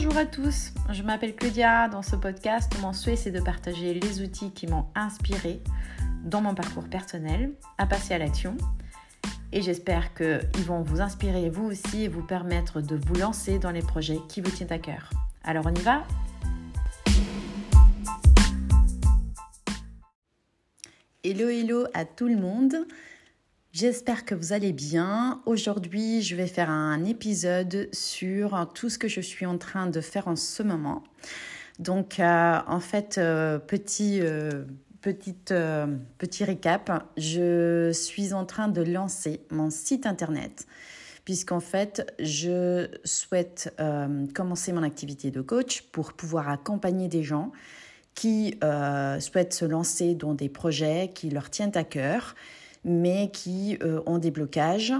Bonjour à tous, je m'appelle Claudia. Dans ce podcast, mon souhait c'est de partager les outils qui m'ont inspiré dans mon parcours personnel à passer à l'action. Et j'espère qu'ils vont vous inspirer vous aussi et vous permettre de vous lancer dans les projets qui vous tiennent à cœur. Alors on y va? Hello hello à tout le monde J'espère que vous allez bien. Aujourd'hui, je vais faire un épisode sur tout ce que je suis en train de faire en ce moment. Donc, euh, en fait, euh, petit, euh, petite, petit récap, je suis en train de lancer mon site internet puisqu'en fait, je souhaite commencer mon activité de coach pour pouvoir accompagner des gens qui souhaitent se lancer dans des projets qui leur tiennent à cœur mais qui euh, ont des blocages,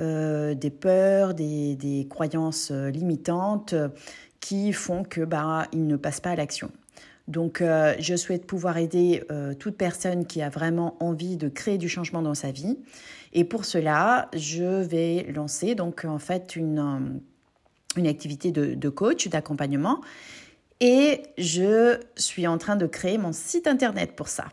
euh, des peurs, des, croyances euh, limitantes qui font que bah, ils ne passent pas à l'action. Donc, je souhaite pouvoir aider toute personne qui a vraiment envie de créer du changement dans sa vie. Et pour cela, je vais lancer donc en fait une, une activité de coach, d'accompagnement. Et je suis en train de créer mon site internet pour ça.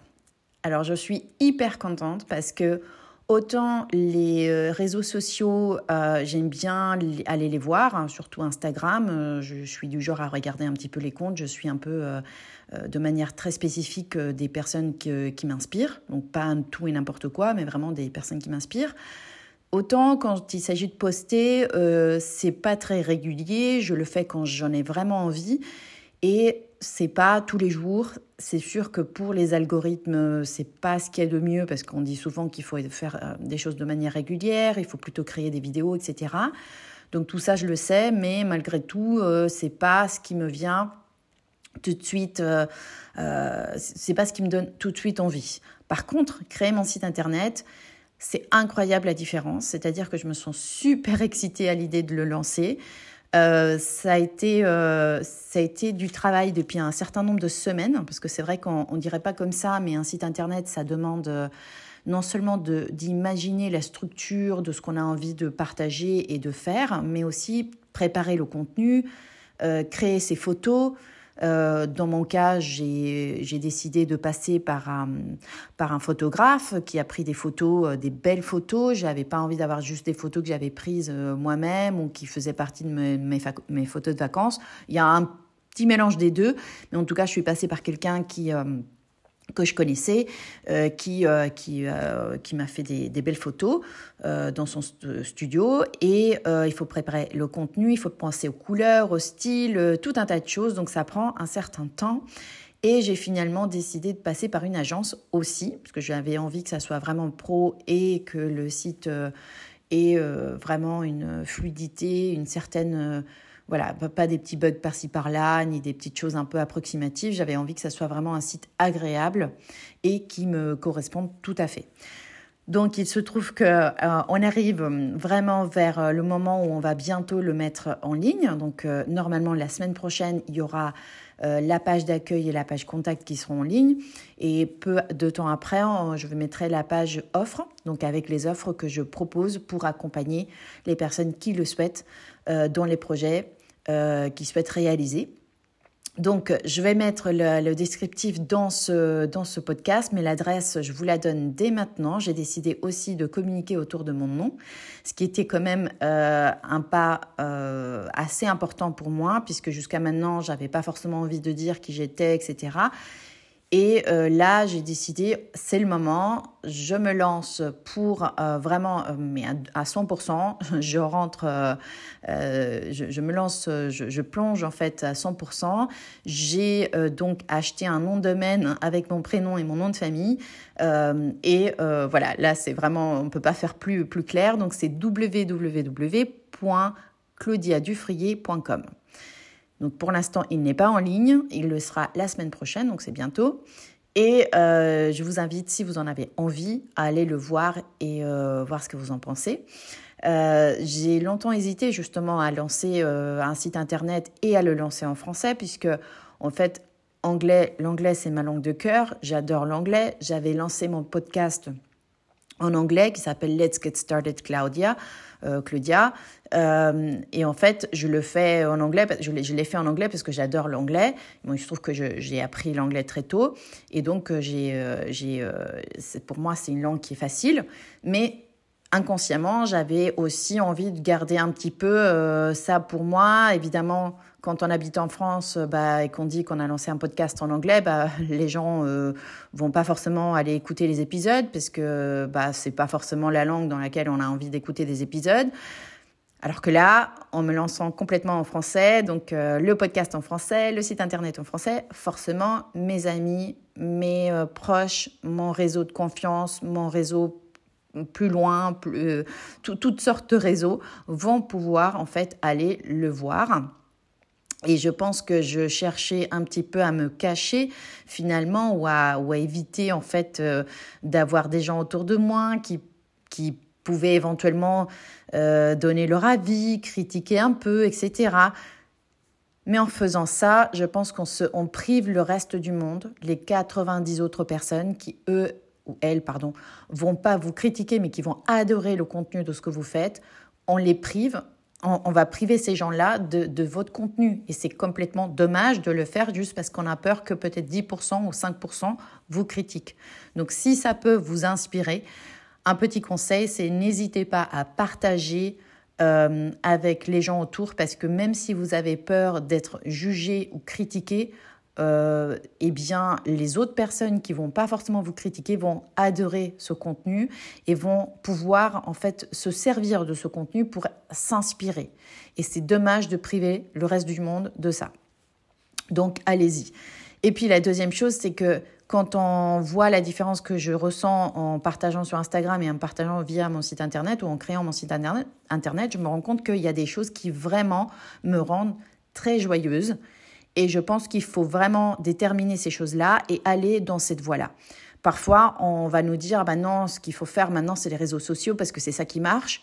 Alors je suis hyper contente parce que autant les euh, réseaux sociaux, euh, j'aime bien aller les voir, hein, surtout Instagram. Euh, je suis du genre à regarder un petit peu les comptes. Je suis un peu de manière très spécifique des personnes qui m'inspirent. Donc pas tout et n'importe quoi, mais vraiment des personnes qui m'inspirent. Autant quand il s'agit de poster, c'est pas très régulier. Je le fais quand j'en ai vraiment envie. Et c'est pas tous les jours. C'est sûr que pour les algorithmes, c'est pas ce qu'il y a de mieux parce qu'on dit souvent qu'il faut faire euh, des choses de manière régulière, il faut plutôt créer des vidéos, etc. Donc tout ça, je le sais, mais malgré tout, euh, c'est pas ce qui me vient tout de suite. Euh, c'est pas ce qui me donne tout de suite envie. Par contre, créer mon site internet, c'est incroyable la différence. C'est-à-dire que je me sens super excitée à l'idée de le lancer. Euh, ça, a été, euh, ça a été du travail depuis un certain nombre de semaines, parce que c'est vrai qu'on ne dirait pas comme ça, mais un site internet, ça demande euh, non seulement d'imaginer la structure de ce qu'on a envie de partager et de faire, mais aussi préparer le contenu, créer ses photos, euh, dans mon cas, j'ai décidé de passer par un, photographe qui a pris des photos, euh, des belles photos. J'avais pas envie d'avoir juste des photos que j'avais prises euh, moi-même ou qui faisaient partie de mes, mes, photos de vacances. Il y a un petit mélange des deux, mais en tout cas, je suis passée par quelqu'un qui que je connaissais, euh, qui, euh, qui, euh, qui m'a fait des, des, belles photos dans son studio. Et il faut préparer le contenu, il faut penser aux couleurs, au style, tout un tas de choses. Donc ça prend un certain temps. Et j'ai finalement décidé de passer par une agence aussi, parce que j'avais envie que ça soit vraiment pro et que le site ait vraiment une fluidité, une certaine voilà, pas des petits bugs par-ci par-là, ni des petites choses un peu approximatives. J'avais envie que ça soit vraiment un site agréable et qui me corresponde tout à fait. Donc il se trouve que euh, on arrive vraiment vers euh, le moment où on va bientôt le mettre en ligne. Donc euh, normalement la semaine prochaine, il y aura la page d'accueil et la page contact qui seront en ligne et peu de temps après, je mettrai la page offre, donc avec les offres que je propose pour accompagner les personnes qui le souhaitent dans les projets euh, qui souhaitent réaliser. Donc, je vais mettre le, descriptif dans ce, dans ce podcast, mais l'adresse, je vous la donne dès maintenant. J'ai décidé aussi de communiquer autour de mon nom, ce qui était quand même euh, un pas euh, assez important pour moi, puisque jusqu'à maintenant, j'avais pas forcément envie de dire qui j'étais, etc. Et euh, là, j'ai décidé, c'est le moment, je me lance pour euh, vraiment, euh, mais à, 100%, je rentre, je, me lance, je, plonge en fait à 100%. J'ai donc acheté un nom de domaine avec mon prénom et mon nom de famille. et voilà, là, c'est vraiment, on ne peut pas faire plus, plus clair. Donc, c'est www.claudiadufrier.com. Donc pour l'instant, il n'est pas en ligne. Il le sera la semaine prochaine, donc c'est bientôt. Et euh, je vous invite, si vous en avez envie, à aller le voir et euh, voir ce que vous en pensez. Euh, j'ai longtemps hésité justement à lancer un site internet et à le lancer en français, puisque en fait, anglais, l'anglais c'est ma langue de cœur. J'adore l'anglais. J'avais lancé mon podcast en anglais qui s'appelle Let's Get Started Claudia. Euh, Claudia. Euh, et en fait, je le fais en anglais, je l'ai fait en anglais parce que j'adore l'anglais. Moi, je trouve que j'ai appris l'anglais très tôt. Et donc, euh, j'ai, j'ai, pour moi, c'est une langue qui est facile. Mais inconsciemment, j'avais aussi envie de garder un petit peu ça pour moi. Évidemment, quand on habite en France bah, et qu'on dit qu'on a lancé un podcast en anglais, bah, les gens euh, vont pas forcément aller écouter les épisodes parce que bah, c'est pas forcément la langue dans laquelle on a envie d'écouter des épisodes. Alors que là, en me lançant complètement en français, donc euh, le podcast en français, le site internet en français, forcément, mes amis, mes euh, proches, mon réseau de confiance, mon réseau plus loin, euh, toutes sortes de réseaux vont pouvoir en fait aller le voir. Et je pense que je cherchais un petit peu à me cacher finalement ou à, éviter en fait euh, d'avoir des gens autour de moi qui, qui pouvaient éventuellement euh, donner leur avis, critiquer un peu, etc. Mais en faisant ça, je pense qu'on se, on prive le reste du monde, les 90 autres personnes qui, eux ou elles, pardon, vont pas vous critiquer, mais qui vont adorer le contenu de ce que vous faites. On les prive on, va priver ces gens-là de, votre contenu. Et c'est complètement dommage de le faire juste parce qu'on a peur que peut-être 10% ou 5% vous critiquent. Donc si ça peut vous inspirer, un petit conseil, c'est n'hésitez pas à partager euh, avec les gens autour parce que même si vous avez peur d'être jugé ou critiqué, euh, eh bien, les autres personnes qui vont pas forcément vous critiquer vont adorer ce contenu et vont pouvoir en fait se servir de ce contenu pour s'inspirer. Et c'est dommage de priver le reste du monde de ça. Donc, allez-y. Et puis la deuxième chose, c'est que quand on voit la différence que je ressens en partageant sur Instagram et en partageant via mon site internet ou en créant mon site internet, internet je me rends compte qu'il y a des choses qui vraiment me rendent très joyeuse et je pense qu'il faut vraiment déterminer ces choses-là et aller dans cette voie-là. Parfois, on va nous dire, bah non, ce qu'il faut faire maintenant, c'est les réseaux sociaux parce que c'est ça qui marche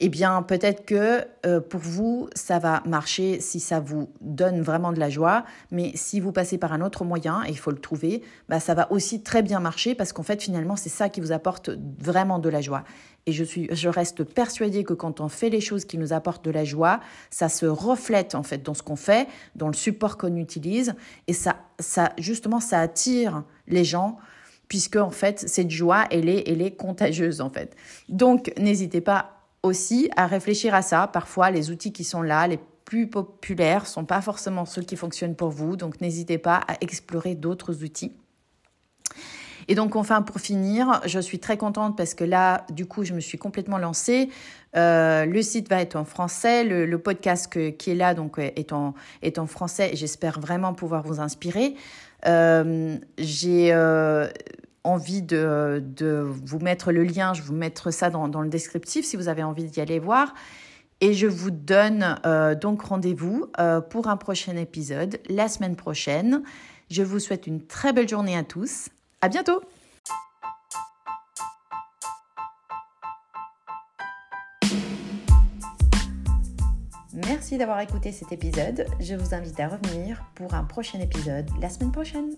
eh bien peut-être que euh, pour vous, ça va marcher si ça vous donne vraiment de la joie, mais si vous passez par un autre moyen, et il faut le trouver, bah, ça va aussi très bien marcher parce qu'en fait finalement c'est ça qui vous apporte vraiment de la joie. Et je, suis, je reste persuadée que quand on fait les choses qui nous apportent de la joie, ça se reflète en fait dans ce qu'on fait, dans le support qu'on utilise, et ça, ça justement ça attire les gens puisque en fait cette joie elle est, elle est contagieuse en fait. Donc n'hésitez pas aussi à réfléchir à ça. Parfois, les outils qui sont là, les plus populaires, sont pas forcément ceux qui fonctionnent pour vous. Donc, n'hésitez pas à explorer d'autres outils. Et donc, enfin, pour finir, je suis très contente parce que là, du coup, je me suis complètement lancée. Euh, le site va être en français, le, podcast qui est là donc est en, est en français j'espère vraiment pouvoir vous inspirer. Euh, j'ai euh, envie de, vous mettre le lien, je vous mettre ça dans, le descriptif si vous avez envie d'y aller voir. Et je vous donne euh, donc rendez-vous euh, pour un prochain épisode la semaine prochaine. Je vous souhaite une très belle journée à tous. À bientôt! Merci d'avoir écouté cet épisode. Je vous invite à revenir pour un prochain épisode la semaine prochaine.